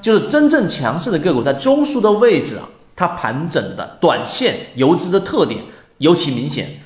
就是真正强势的个股在中枢的位置啊，它盘整的短线游资的特点尤其明显。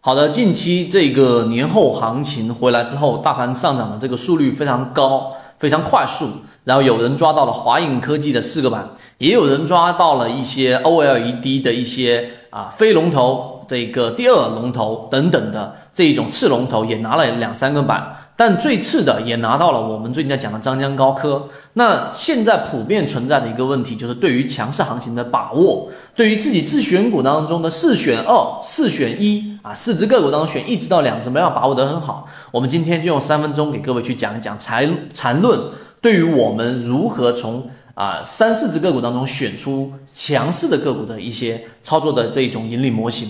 好的，近期这个年后行情回来之后，大盘上涨的这个速率非常高，非常快速。然后有人抓到了华影科技的四个板，也有人抓到了一些 OLED 的一些啊非龙头，这个第二龙头等等的这一种次龙头也拿了两三个板。但最次的也拿到了我们最近在讲的张江高科。那现在普遍存在的一个问题就是，对于强势行情的把握，对于自己自选股当中的四选二、四选一啊，四只个股当中选一只到两只，没有把握得很好。我们今天就用三分钟给各位去讲一讲缠缠论，对于我们如何从啊三四只个股当中选出强势的个股的一些操作的这一种盈利模型。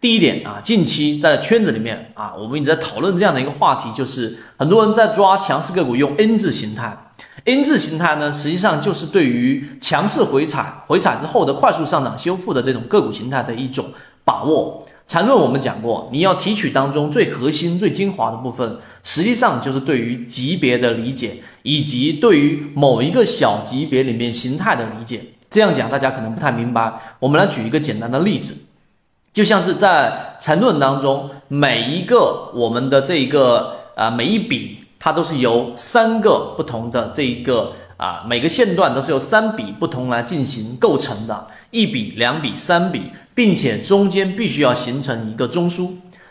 第一点啊，近期在圈子里面啊，我们一直在讨论这样的一个话题，就是很多人在抓强势个股用 N 字形态。N 字形态呢，实际上就是对于强势回踩、回踩之后的快速上涨修复的这种个股形态的一种把握。缠论我们讲过，你要提取当中最核心、最精华的部分，实际上就是对于级别的理解，以及对于某一个小级别里面形态的理解。这样讲大家可能不太明白，我们来举一个简单的例子。就像是在缠论当中，每一个我们的这一个啊每一笔，它都是由三个不同的这一个啊每个线段都是由三笔不同来进行构成的，一笔、两笔、三笔，并且中间必须要形成一个中枢。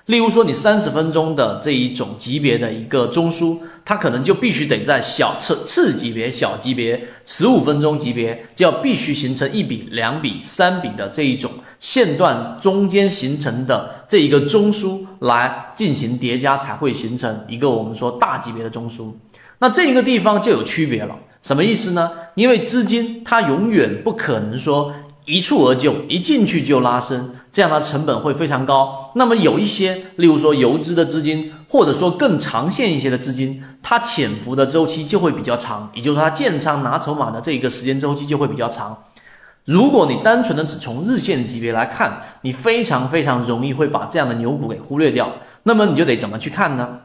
例如说，你三十分钟的这一种级别的一个中枢，它可能就必须得在小次次级别、小级别十五分钟级别，就要必须形成一笔、两笔、三笔的这一种线段中间形成的这一个中枢来进行叠加，才会形成一个我们说大级别的中枢。那这一个地方就有区别了，什么意思呢？因为资金它永远不可能说一蹴而就，一进去就拉升。这样的成本会非常高。那么有一些，例如说游资的资金，或者说更长线一些的资金，它潜伏的周期就会比较长，也就是它建仓拿筹码的这一个时间周期就会比较长。如果你单纯的只从日线级别来看，你非常非常容易会把这样的牛股给忽略掉。那么你就得怎么去看呢？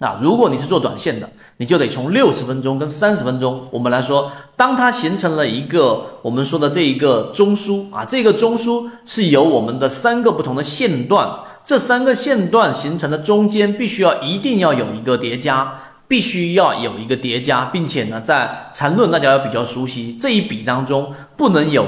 啊，如果你是做短线的，你就得从六十分钟跟三十分钟，我们来说，当它形成了一个我们说的这一个中枢啊，这个中枢是由我们的三个不同的线段，这三个线段形成的中间必须要一定要有一个叠加，必须要有一个叠加，并且呢，在缠论大家要比较熟悉，这一笔当中不能有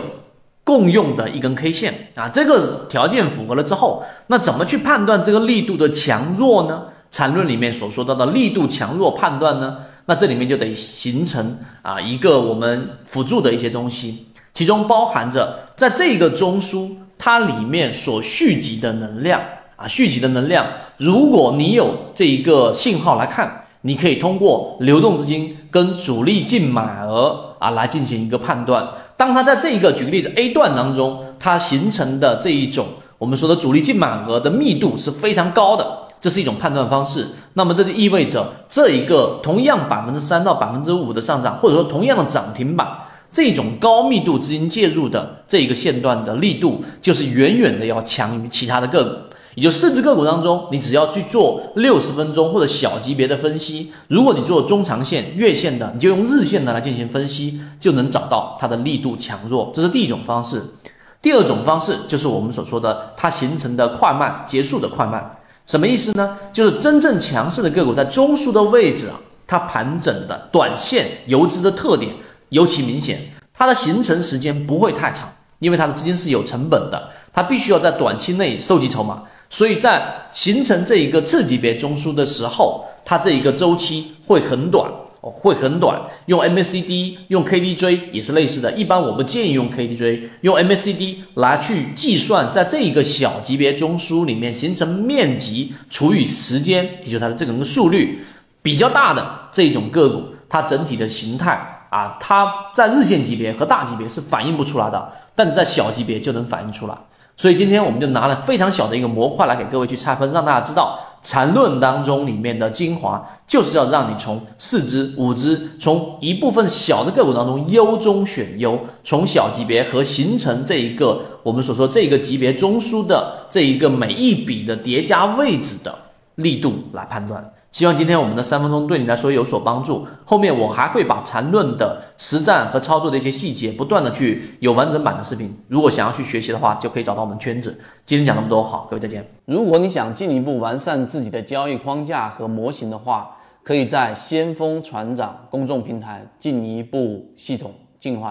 共用的一根 K 线啊，这个条件符合了之后，那怎么去判断这个力度的强弱呢？缠论里面所说到的力度强弱判断呢，那这里面就得形成啊一个我们辅助的一些东西，其中包含着在这个中枢它里面所蓄积的能量啊蓄积的能量，如果你有这一个信号来看，你可以通过流动资金跟主力净买额啊来进行一个判断。当它在这一个举个例子 A 段当中，它形成的这一种我们说的主力净买额的密度是非常高的。这是一种判断方式，那么这就意味着这一个同样百分之三到百分之五的上涨，或者说同样的涨停板，这种高密度资金介入的这一个线段的力度，就是远远的要强于其他的个股。也就四只个股当中，你只要去做六十分钟或者小级别的分析，如果你做中长线、月线的，你就用日线的来进行分析，就能找到它的力度强弱。这是第一种方式。第二种方式就是我们所说的它形成的快慢结束的快慢。什么意思呢？就是真正强势的个股在中枢的位置啊，它盘整的短线游资的特点尤其明显，它的形成时间不会太长，因为它的资金是有成本的，它必须要在短期内收集筹码，所以在形成这一个次级别中枢的时候，它这一个周期会很短。会很短，用 MACD 用 KDJ 也是类似的。一般我不建议用 KDJ，用 MACD 来去计算，在这一个小级别中枢里面形成面积除以时间，也就是它的这个速率比较大的这种个股，它整体的形态啊，它在日线级别和大级别是反映不出来的，但在小级别就能反映出来。所以今天我们就拿了非常小的一个模块来给各位去拆分，让大家知道缠论当中里面的精华，就是要让你从四只、五只，从一部分小的个股当中优中选优，从小级别和形成这一个我们所说这个级别中枢的这一个每一笔的叠加位置的力度来判断。希望今天我们的三分钟对你来说有所帮助。后面我还会把缠论的实战和操作的一些细节不断的去有完整版的视频。如果想要去学习的话，就可以找到我们圈子。今天讲那么多，好，各位再见。如果你想进一步完善自己的交易框架和模型的话，可以在先锋船长公众平台进一步系统进化。